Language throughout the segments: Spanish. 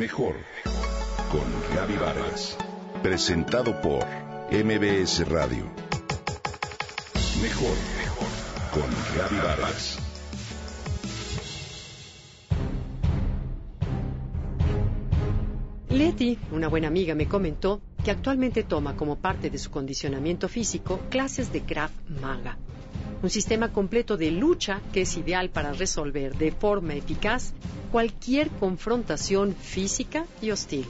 Mejor con Gaby Vargas. Presentado por MBS Radio. Mejor con Gaby Vargas. Leti, una buena amiga, me comentó que actualmente toma como parte de su condicionamiento físico clases de Krav Maga, un sistema completo de lucha que es ideal para resolver de forma eficaz cualquier confrontación física y hostil.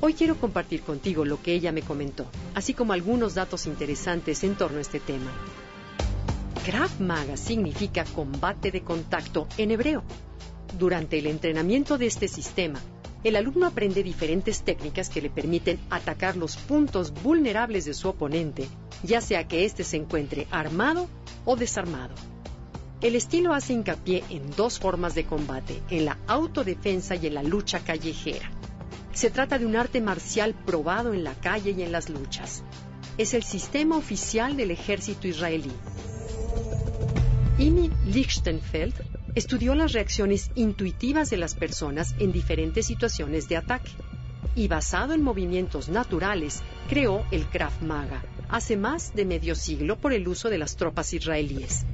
Hoy quiero compartir contigo lo que ella me comentó, así como algunos datos interesantes en torno a este tema. Krav Maga significa combate de contacto en hebreo. Durante el entrenamiento de este sistema, el alumno aprende diferentes técnicas que le permiten atacar los puntos vulnerables de su oponente, ya sea que éste se encuentre armado o desarmado. El estilo hace hincapié en dos formas de combate, en la autodefensa y en la lucha callejera. Se trata de un arte marcial probado en la calle y en las luchas. Es el sistema oficial del ejército israelí. Imi Lichtenfeld estudió las reacciones intuitivas de las personas en diferentes situaciones de ataque y basado en movimientos naturales creó el Krav Maga hace más de medio siglo por el uso de las tropas israelíes.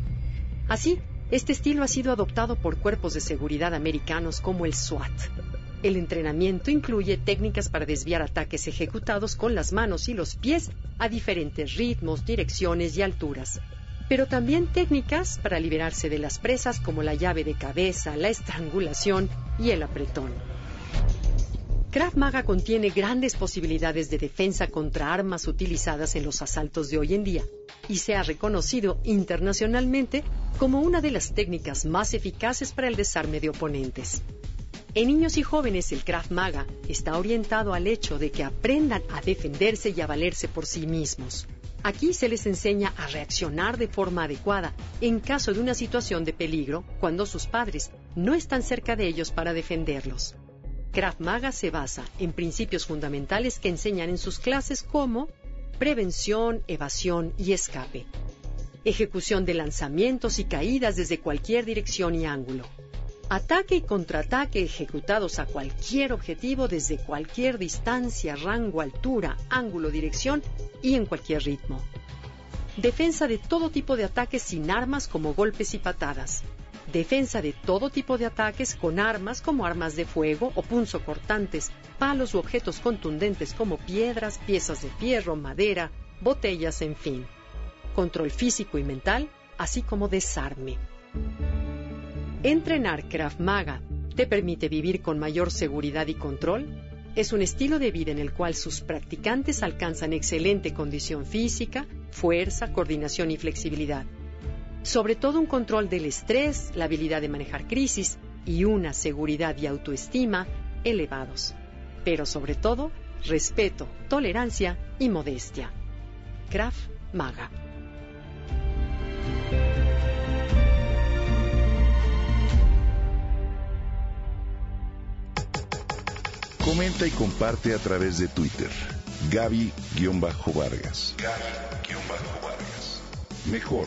Así, este estilo ha sido adoptado por cuerpos de seguridad americanos como el SWAT. El entrenamiento incluye técnicas para desviar ataques ejecutados con las manos y los pies a diferentes ritmos, direcciones y alturas pero también técnicas para liberarse de las presas como la llave de cabeza, la estrangulación y el apretón. Krav Maga contiene grandes posibilidades de defensa contra armas utilizadas en los asaltos de hoy en día y se ha reconocido internacionalmente como una de las técnicas más eficaces para el desarme de oponentes. En niños y jóvenes el Krav Maga está orientado al hecho de que aprendan a defenderse y a valerse por sí mismos. Aquí se les enseña a reaccionar de forma adecuada en caso de una situación de peligro cuando sus padres no están cerca de ellos para defenderlos. Krav Maga se basa en principios fundamentales que enseñan en sus clases como prevención, evasión y escape, ejecución de lanzamientos y caídas desde cualquier dirección y ángulo, Ataque y contraataque ejecutados a cualquier objetivo desde cualquier distancia, rango, altura, ángulo, dirección y en cualquier ritmo. Defensa de todo tipo de ataques sin armas como golpes y patadas. Defensa de todo tipo de ataques con armas como armas de fuego o punzocortantes, palos u objetos contundentes como piedras, piezas de fierro, madera, botellas, en fin. Control físico y mental, así como desarme. Entrenar Krav Maga te permite vivir con mayor seguridad y control. Es un estilo de vida en el cual sus practicantes alcanzan excelente condición física, fuerza, coordinación y flexibilidad. Sobre todo un control del estrés, la habilidad de manejar crisis y una seguridad y autoestima elevados. Pero sobre todo, respeto, tolerancia y modestia. Krav Maga. Comenta y comparte a través de Twitter. Gaby-Vargas. Gaby-Vargas. Mejor